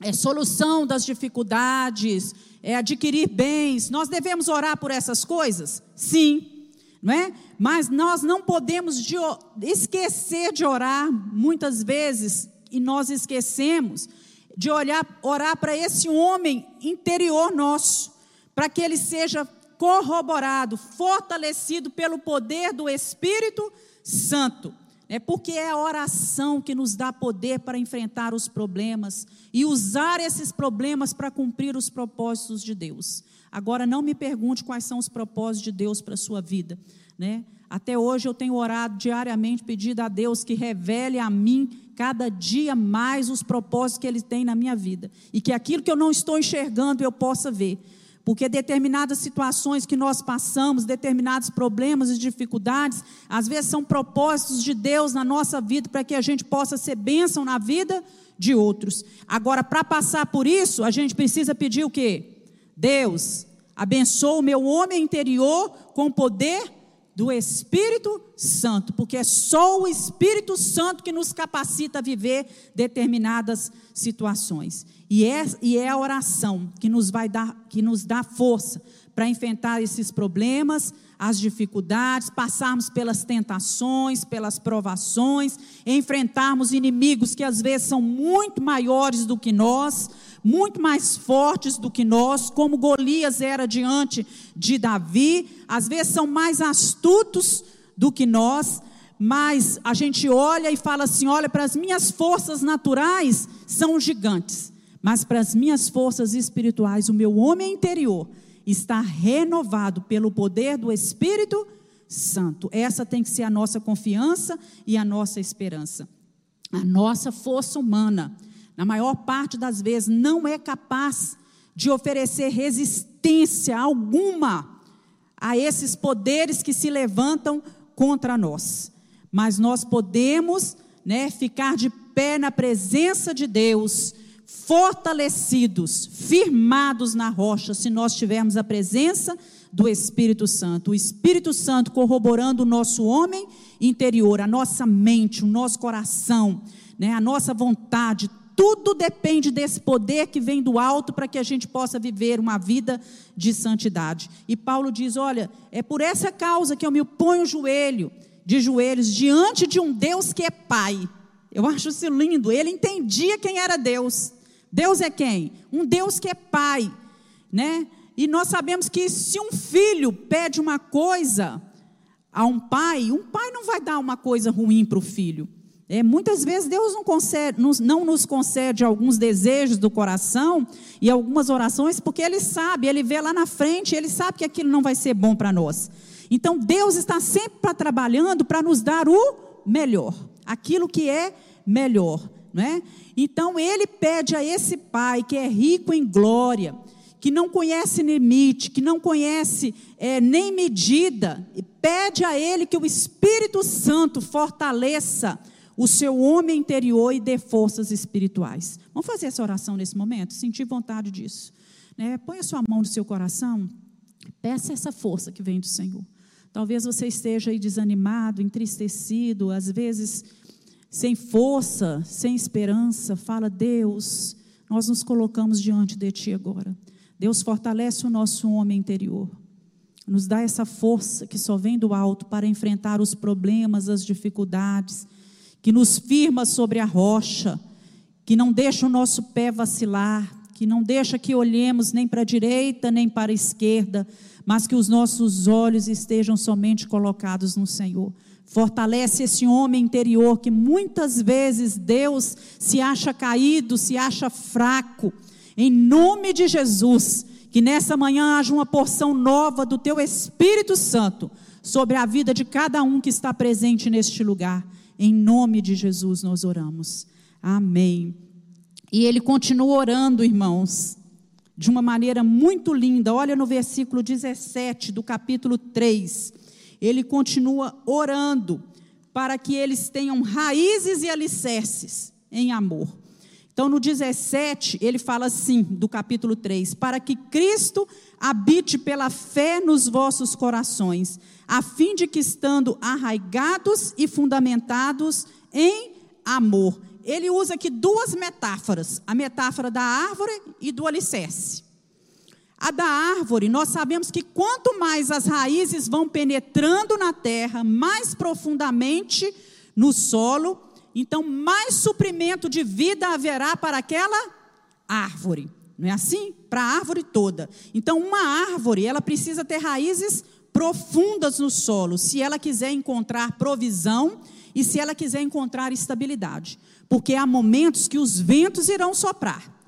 é, solução das dificuldades, é, adquirir bens. Nós devemos orar por essas coisas? Sim, não é? Mas nós não podemos de, esquecer de orar muitas vezes, e nós esquecemos de olhar, orar para esse homem interior nosso, para que ele seja corroborado, fortalecido pelo poder do Espírito Santo. É porque é a oração que nos dá poder para enfrentar os problemas e usar esses problemas para cumprir os propósitos de Deus. Agora, não me pergunte quais são os propósitos de Deus para a sua vida. Né? Até hoje eu tenho orado diariamente, pedido a Deus que revele a mim cada dia mais os propósitos que Ele tem na minha vida. E que aquilo que eu não estou enxergando eu possa ver. Porque determinadas situações que nós passamos, determinados problemas e dificuldades, às vezes são propósitos de Deus na nossa vida para que a gente possa ser bênção na vida de outros. Agora, para passar por isso, a gente precisa pedir o quê? Deus, abençoa o meu homem interior com poder do Espírito Santo, porque é só o Espírito Santo que nos capacita a viver determinadas situações. E é, e é a oração que nos vai dar, que nos dá força para enfrentar esses problemas, as dificuldades, passarmos pelas tentações, pelas provações, enfrentarmos inimigos que às vezes são muito maiores do que nós, muito mais fortes do que nós, como Golias era diante de Davi, às vezes são mais astutos do que nós, mas a gente olha e fala assim: olha, para as minhas forças naturais são gigantes, mas para as minhas forças espirituais, o meu homem interior está renovado pelo poder do Espírito Santo. Essa tem que ser a nossa confiança e a nossa esperança. A nossa força humana, na maior parte das vezes, não é capaz de oferecer resistência alguma a esses poderes que se levantam contra nós. Mas nós podemos né, ficar de pé na presença de Deus fortalecidos, firmados na rocha, se nós tivermos a presença do Espírito Santo. O Espírito Santo corroborando o nosso homem interior, a nossa mente, o nosso coração, né, a nossa vontade. Tudo depende desse poder que vem do alto para que a gente possa viver uma vida de santidade. E Paulo diz: Olha, é por essa causa que eu me ponho joelho, de joelhos diante de um Deus que é Pai. Eu acho isso lindo. Ele entendia quem era Deus. Deus é quem? Um Deus que é pai, né? E nós sabemos que se um filho pede uma coisa a um pai, um pai não vai dar uma coisa ruim para o filho. É, muitas vezes Deus não, concede, não nos concede alguns desejos do coração e algumas orações, porque Ele sabe, Ele vê lá na frente, Ele sabe que aquilo não vai ser bom para nós. Então Deus está sempre trabalhando para nos dar o melhor, aquilo que é melhor. Né? Então ele pede a esse pai que é rico em glória, que não conhece limite, que não conhece é, nem medida, pede a ele que o Espírito Santo fortaleça o seu homem interior e dê forças espirituais. Vamos fazer essa oração nesse momento? Sentir vontade disso. Né? Põe a sua mão no seu coração, peça essa força que vem do Senhor. Talvez você esteja aí desanimado, entristecido, às vezes sem força, sem esperança, fala: Deus, nós nos colocamos diante de Ti agora. Deus fortalece o nosso homem interior, nos dá essa força que só vem do alto para enfrentar os problemas, as dificuldades, que nos firma sobre a rocha, que não deixa o nosso pé vacilar, que não deixa que olhemos nem para a direita nem para a esquerda, mas que os nossos olhos estejam somente colocados no Senhor. Fortalece esse homem interior que muitas vezes Deus se acha caído, se acha fraco. Em nome de Jesus, que nessa manhã haja uma porção nova do teu Espírito Santo sobre a vida de cada um que está presente neste lugar. Em nome de Jesus nós oramos. Amém. E ele continua orando, irmãos, de uma maneira muito linda. Olha no versículo 17 do capítulo 3 ele continua orando para que eles tenham raízes e alicerces em amor. Então, no 17, ele fala assim, do capítulo 3: Para que Cristo habite pela fé nos vossos corações, a fim de que, estando arraigados e fundamentados em amor. Ele usa aqui duas metáforas: a metáfora da árvore e do alicerce. A da árvore, nós sabemos que quanto mais as raízes vão penetrando na terra, mais profundamente no solo, então mais suprimento de vida haverá para aquela árvore. Não é assim? Para a árvore toda. Então, uma árvore, ela precisa ter raízes profundas no solo, se ela quiser encontrar provisão e se ela quiser encontrar estabilidade. Porque há momentos que os ventos irão soprar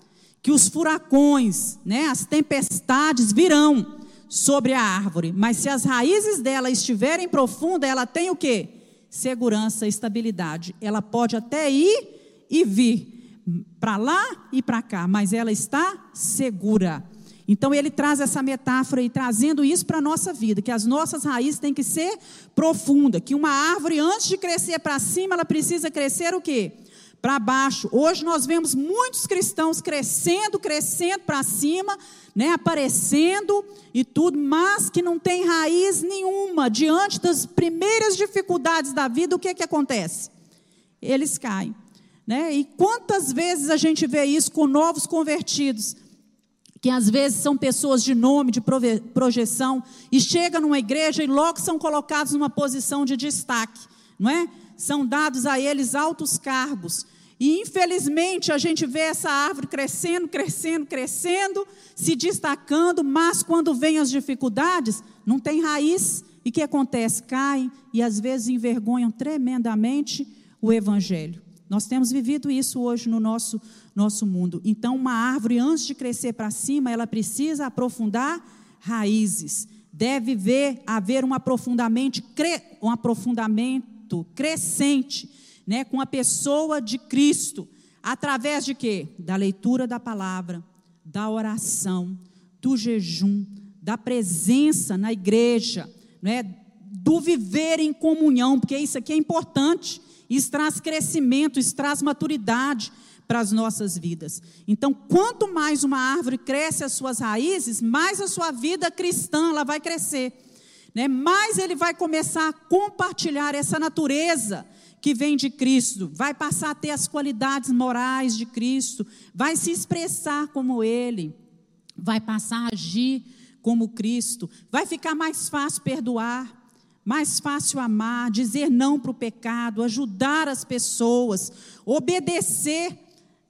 que os furacões, né, as tempestades virão sobre a árvore, mas se as raízes dela estiverem profundas, ela tem o quê? Segurança, estabilidade. Ela pode até ir e vir para lá e para cá, mas ela está segura. Então ele traz essa metáfora e trazendo isso para a nossa vida, que as nossas raízes têm que ser profundas, que uma árvore antes de crescer para cima, ela precisa crescer o quê? Para baixo. Hoje nós vemos muitos cristãos crescendo, crescendo para cima, né, aparecendo e tudo, mas que não tem raiz nenhuma diante das primeiras dificuldades da vida. O que que acontece? Eles caem, né? E quantas vezes a gente vê isso com novos convertidos? que às vezes são pessoas de nome, de projeção, e chegam numa igreja e logo são colocados numa posição de destaque, não é? São dados a eles altos cargos, E infelizmente a gente vê essa árvore crescendo, crescendo, crescendo, se destacando, mas quando vem as dificuldades, não tem raiz. E o que acontece? Caem e às vezes envergonham tremendamente o evangelho. Nós temos vivido isso hoje no nosso, nosso mundo. Então, uma árvore, antes de crescer para cima, ela precisa aprofundar raízes. Deve ver, haver um aprofundamento, um aprofundamento crescente né, com a pessoa de Cristo. Através de quê? Da leitura da palavra, da oração, do jejum, da presença na igreja, né, do viver em comunhão, porque isso aqui é importante. Isso traz crescimento, isso traz maturidade para as nossas vidas. Então, quanto mais uma árvore cresce as suas raízes, mais a sua vida cristã ela vai crescer. Né? Mais ele vai começar a compartilhar essa natureza que vem de Cristo, vai passar a ter as qualidades morais de Cristo, vai se expressar como Ele, vai passar a agir como Cristo, vai ficar mais fácil perdoar, mais fácil amar, dizer não para o pecado, ajudar as pessoas, obedecer,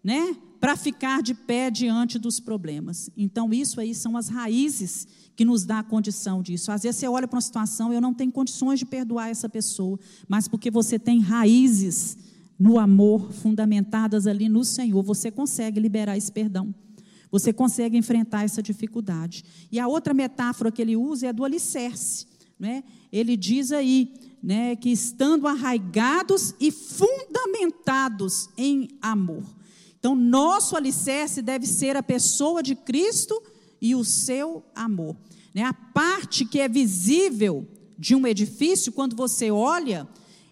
né, para ficar de pé diante dos problemas. Então isso aí são as raízes que nos dá a condição disso. Às vezes você olha para uma situação, eu não tenho condições de perdoar essa pessoa, mas porque você tem raízes no amor fundamentadas ali no Senhor, você consegue liberar esse perdão. Você consegue enfrentar essa dificuldade. E a outra metáfora que ele usa é a do alicerce. Né? Ele diz aí né, que estando arraigados e fundamentados em amor. Então, nosso alicerce deve ser a pessoa de Cristo e o seu amor. Né? A parte que é visível de um edifício, quando você olha,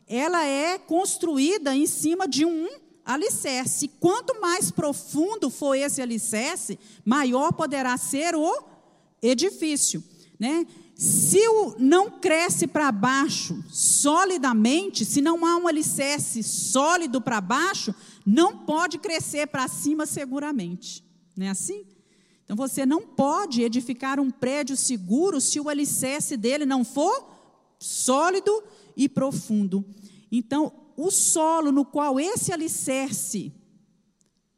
ela é construída em cima de um alicerce. Quanto mais profundo for esse alicerce, maior poderá ser o edifício. Né? Se o não cresce para baixo solidamente, se não há um alicerce sólido para baixo, não pode crescer para cima seguramente. Não é assim? Então você não pode edificar um prédio seguro se o alicerce dele não for sólido e profundo. Então, o solo no qual esse alicerce,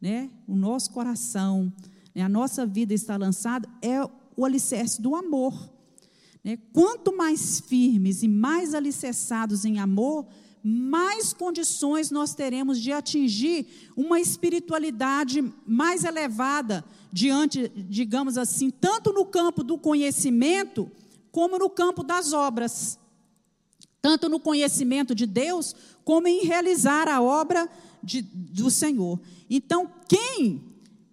né, o nosso coração, né, a nossa vida está lançada, é o alicerce do amor. Né? Quanto mais firmes e mais alicerçados em amor, mais condições nós teremos de atingir uma espiritualidade mais elevada diante, digamos assim, tanto no campo do conhecimento como no campo das obras tanto no conhecimento de Deus, como em realizar a obra de, do Senhor. Então, quem,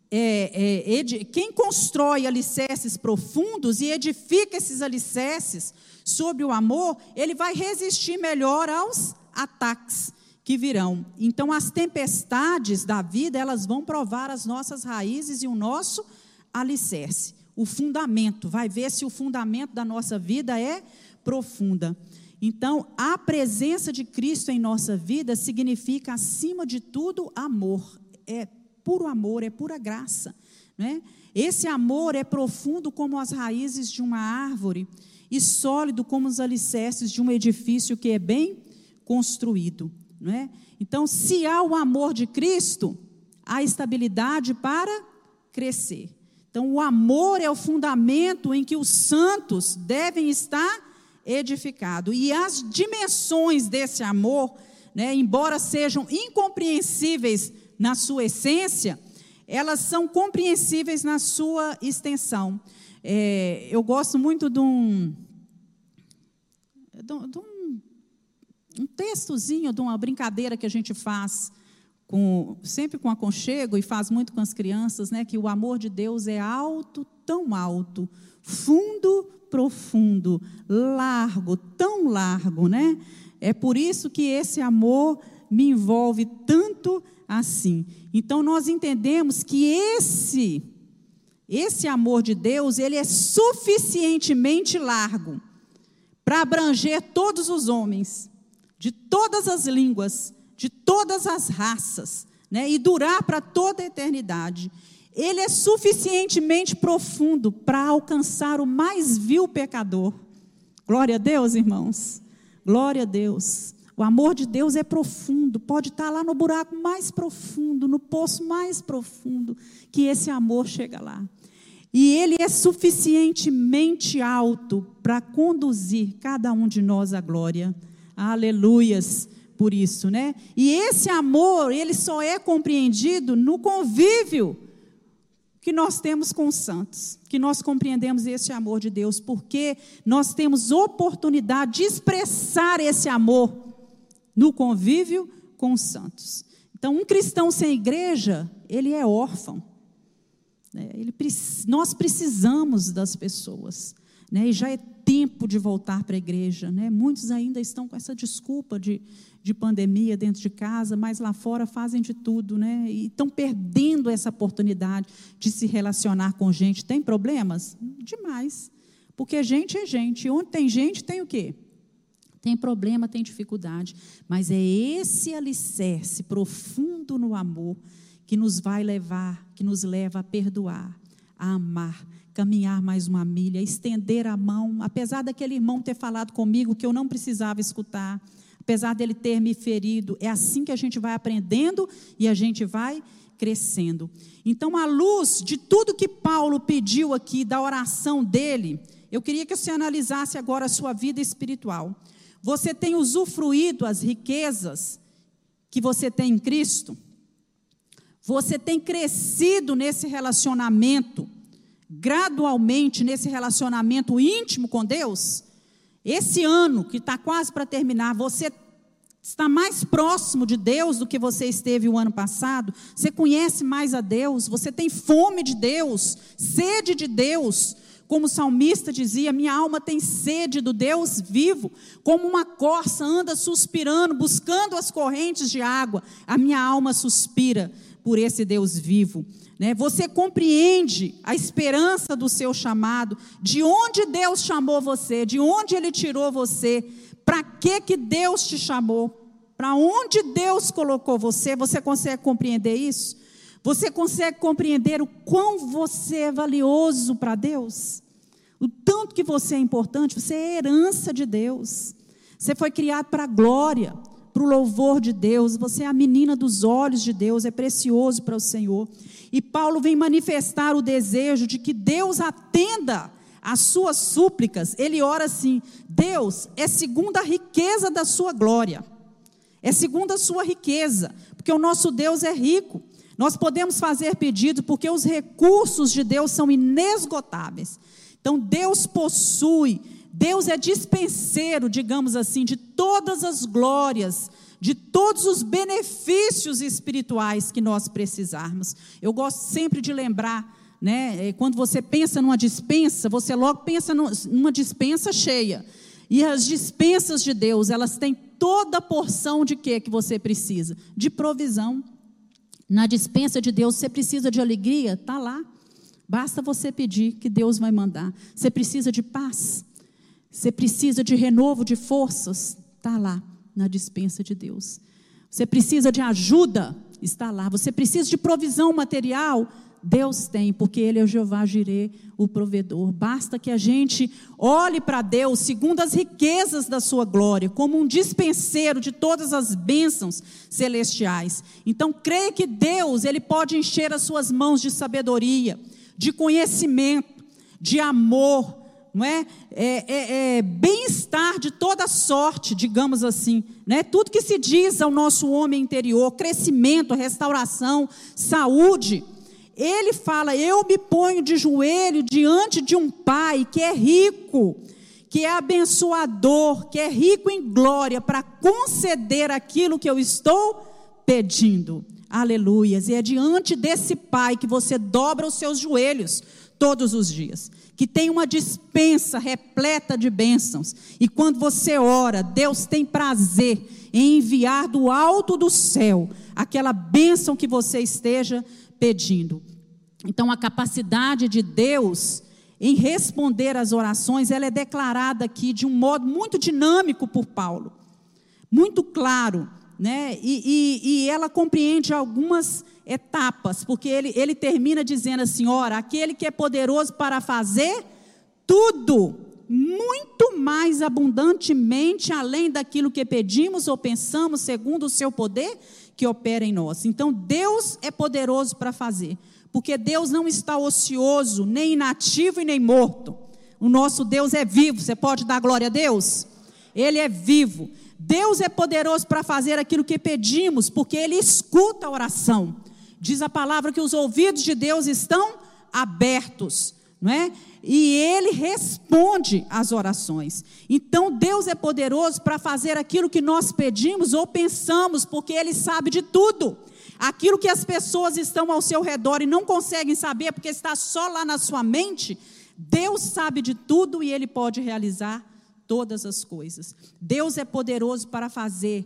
é, é, quem constrói alicerces profundos e edifica esses alicerces sobre o amor, ele vai resistir melhor aos ataques que virão. Então, as tempestades da vida, elas vão provar as nossas raízes e o nosso alicerce. O fundamento, vai ver se o fundamento da nossa vida é profunda. Então, a presença de Cristo em nossa vida significa, acima de tudo, amor. É puro amor, é pura graça. Né? Esse amor é profundo como as raízes de uma árvore e sólido como os alicerces de um edifício que é bem construído. Né? Então, se há o amor de Cristo, há estabilidade para crescer. Então, o amor é o fundamento em que os santos devem estar edificado. E as dimensões desse amor, né, embora sejam incompreensíveis na sua essência, elas são compreensíveis na sua extensão. É, eu gosto muito de um, de um, um textozinho, de uma brincadeira que a gente faz com, sempre com aconchego e faz muito com as crianças, né, que o amor de Deus é alto, tão alto, fundo profundo, largo, tão largo, né? É por isso que esse amor me envolve tanto assim. Então nós entendemos que esse esse amor de Deus, ele é suficientemente largo para abranger todos os homens, de todas as línguas, de todas as raças, né? E durar para toda a eternidade ele é suficientemente profundo para alcançar o mais vil pecador. Glória a Deus, irmãos. Glória a Deus. O amor de Deus é profundo, pode estar lá no buraco mais profundo, no poço mais profundo, que esse amor chega lá. E ele é suficientemente alto para conduzir cada um de nós à glória. Aleluias por isso, né? E esse amor, ele só é compreendido no convívio que nós temos com os santos, que nós compreendemos esse amor de Deus, porque nós temos oportunidade de expressar esse amor no convívio com os santos. Então, um cristão sem igreja, ele é órfão. Né? Ele, nós precisamos das pessoas. Né? E já é tempo de voltar para a igreja. Né? Muitos ainda estão com essa desculpa de, de pandemia dentro de casa, mas lá fora fazem de tudo. Né? E estão perdendo essa oportunidade de se relacionar com gente. Tem problemas? Demais. Porque gente é gente. Onde tem gente, tem o quê? Tem problema, tem dificuldade, mas é esse alicerce profundo no amor que nos vai levar, que nos leva a perdoar, a amar, caminhar mais uma milha, estender a mão, apesar daquele irmão ter falado comigo que eu não precisava escutar, apesar dele ter me ferido, é assim que a gente vai aprendendo e a gente vai crescendo. Então, à luz de tudo que Paulo pediu aqui, da oração dele, eu queria que você analisasse agora a sua vida espiritual. Você tem usufruído as riquezas que você tem em Cristo? Você tem crescido nesse relacionamento, gradualmente nesse relacionamento íntimo com Deus? Esse ano que está quase para terminar, você está mais próximo de Deus do que você esteve o ano passado? Você conhece mais a Deus? Você tem fome de Deus, sede de Deus? Como o salmista dizia: Minha alma tem sede do Deus vivo, como uma corça anda suspirando, buscando as correntes de água. A minha alma suspira por esse Deus vivo. Né? Você compreende a esperança do seu chamado, de onde Deus chamou você, de onde Ele tirou você, para que, que Deus te chamou, para onde Deus colocou você. Você consegue compreender isso? Você consegue compreender o quão você é valioso para Deus? O tanto que você é importante, você é herança de Deus. Você foi criado para a glória, para o louvor de Deus. Você é a menina dos olhos de Deus, é precioso para o Senhor. E Paulo vem manifestar o desejo de que Deus atenda às suas súplicas. Ele ora assim: Deus é segundo a riqueza da sua glória, é segundo a sua riqueza, porque o nosso Deus é rico. Nós podemos fazer pedido porque os recursos de Deus são inesgotáveis. Então Deus possui, Deus é dispenseiro, digamos assim, de todas as glórias, de todos os benefícios espirituais que nós precisarmos. Eu gosto sempre de lembrar, né, é, quando você pensa numa dispensa, você logo pensa numa dispensa cheia. E as dispensas de Deus, elas têm toda a porção de quê que você precisa? De provisão. Na dispensa de Deus, você precisa de alegria? Está lá. Basta você pedir que Deus vai mandar. Você precisa de paz? Você precisa de renovo de forças? Está lá, na dispensa de Deus. Você precisa de ajuda? Está lá. Você precisa de provisão material? Deus tem, porque Ele é o Jeová Jireh, o provedor. Basta que a gente olhe para Deus segundo as riquezas da sua glória, como um dispenseiro de todas as bênçãos celestiais. Então, creia que Deus, Ele pode encher as suas mãos de sabedoria, de conhecimento, de amor, não é? é, é, é bem-estar de toda sorte, digamos assim, né? Tudo que se diz ao nosso homem interior, crescimento, restauração, saúde ele fala: Eu me ponho de joelho diante de um pai que é rico, que é abençoador, que é rico em glória, para conceder aquilo que eu estou pedindo. Aleluias. E é diante desse pai que você dobra os seus joelhos todos os dias. Que tem uma dispensa repleta de bênçãos. E quando você ora, Deus tem prazer em enviar do alto do céu aquela bênção que você esteja pedindo. Então, a capacidade de Deus em responder às orações, ela é declarada aqui de um modo muito dinâmico por Paulo, muito claro, né? E, e, e ela compreende algumas etapas, porque ele, ele termina dizendo assim: ora, aquele que é poderoso para fazer tudo, muito mais abundantemente além daquilo que pedimos ou pensamos, segundo o seu poder que opera em nós. Então, Deus é poderoso para fazer, porque Deus não está ocioso, nem inativo e nem morto. O nosso Deus é vivo. Você pode dar glória a Deus? Ele é vivo. Deus é poderoso para fazer aquilo que pedimos, porque Ele escuta a oração. Diz a palavra que os ouvidos de Deus estão abertos, não é? E Ele responde às orações. Então Deus é poderoso para fazer aquilo que nós pedimos ou pensamos, porque Ele sabe de tudo. Aquilo que as pessoas estão ao seu redor e não conseguem saber, porque está só lá na sua mente, Deus sabe de tudo e Ele pode realizar todas as coisas. Deus é poderoso para fazer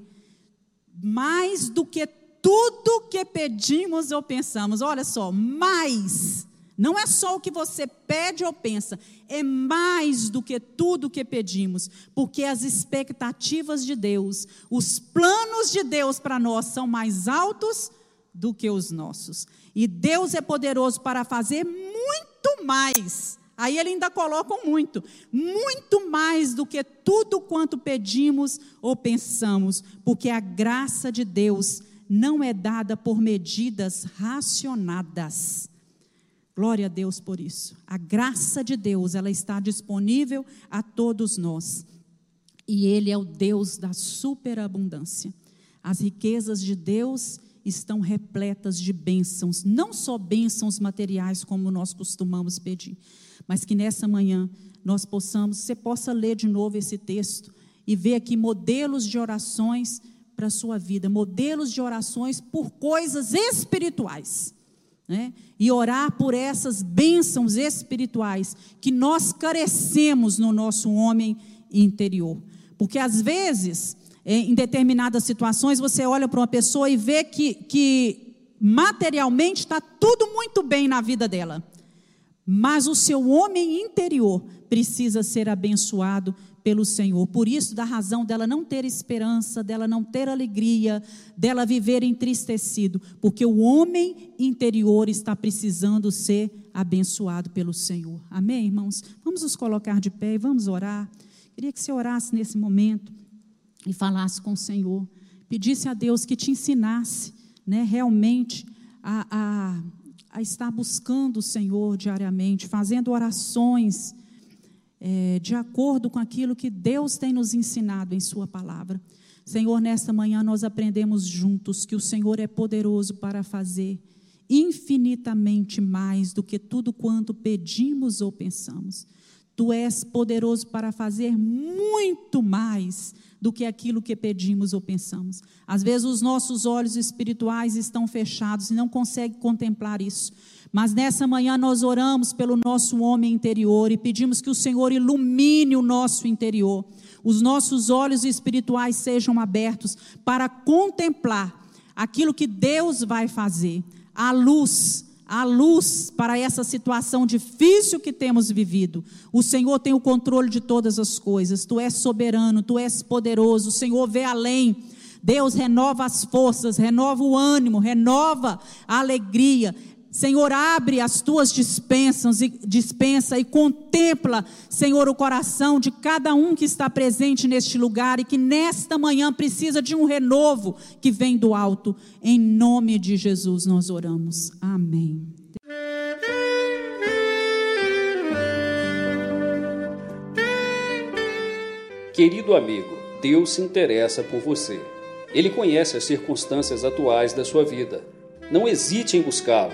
mais do que tudo que pedimos ou pensamos. Olha só, mais. Não é só o que você pede ou pensa, é mais do que tudo que pedimos, porque as expectativas de Deus, os planos de Deus para nós são mais altos do que os nossos. E Deus é poderoso para fazer muito mais Aí ele ainda coloca muito, muito mais do que tudo quanto pedimos ou pensamos, porque a graça de Deus não é dada por medidas racionadas. Glória a Deus por isso. A graça de Deus, ela está disponível a todos nós. E ele é o Deus da superabundância. As riquezas de Deus estão repletas de bênçãos, não só bênçãos materiais como nós costumamos pedir, mas que nessa manhã nós possamos, você possa ler de novo esse texto e ver aqui modelos de orações para a sua vida, modelos de orações por coisas espirituais. Né? E orar por essas bênçãos espirituais que nós carecemos no nosso homem interior. Porque às vezes, em determinadas situações, você olha para uma pessoa e vê que, que materialmente está tudo muito bem na vida dela. Mas o seu homem interior precisa ser abençoado pelo Senhor. Por isso, da razão dela não ter esperança, dela não ter alegria, dela viver entristecido, porque o homem interior está precisando ser abençoado pelo Senhor. Amém, irmãos? Vamos nos colocar de pé e vamos orar. Queria que você orasse nesse momento e falasse com o Senhor, pedisse a Deus que te ensinasse, né, realmente a, a a estar buscando o Senhor diariamente, fazendo orações é, de acordo com aquilo que Deus tem nos ensinado em Sua palavra. Senhor, nesta manhã nós aprendemos juntos que o Senhor é poderoso para fazer infinitamente mais do que tudo quanto pedimos ou pensamos. Tu és poderoso para fazer muito mais do que aquilo que pedimos ou pensamos. Às vezes os nossos olhos espirituais estão fechados e não conseguem contemplar isso. Mas nessa manhã nós oramos pelo nosso homem interior e pedimos que o Senhor ilumine o nosso interior. Os nossos olhos espirituais sejam abertos para contemplar aquilo que Deus vai fazer. A luz a luz para essa situação difícil que temos vivido. O Senhor tem o controle de todas as coisas. Tu és soberano, tu és poderoso. O Senhor vê além. Deus renova as forças, renova o ânimo, renova a alegria. Senhor, abre as tuas dispensas e dispensa e contempla, Senhor, o coração de cada um que está presente neste lugar e que nesta manhã precisa de um renovo que vem do alto. Em nome de Jesus nós oramos. Amém. Querido amigo, Deus se interessa por você. Ele conhece as circunstâncias atuais da sua vida. Não hesite em buscá-lo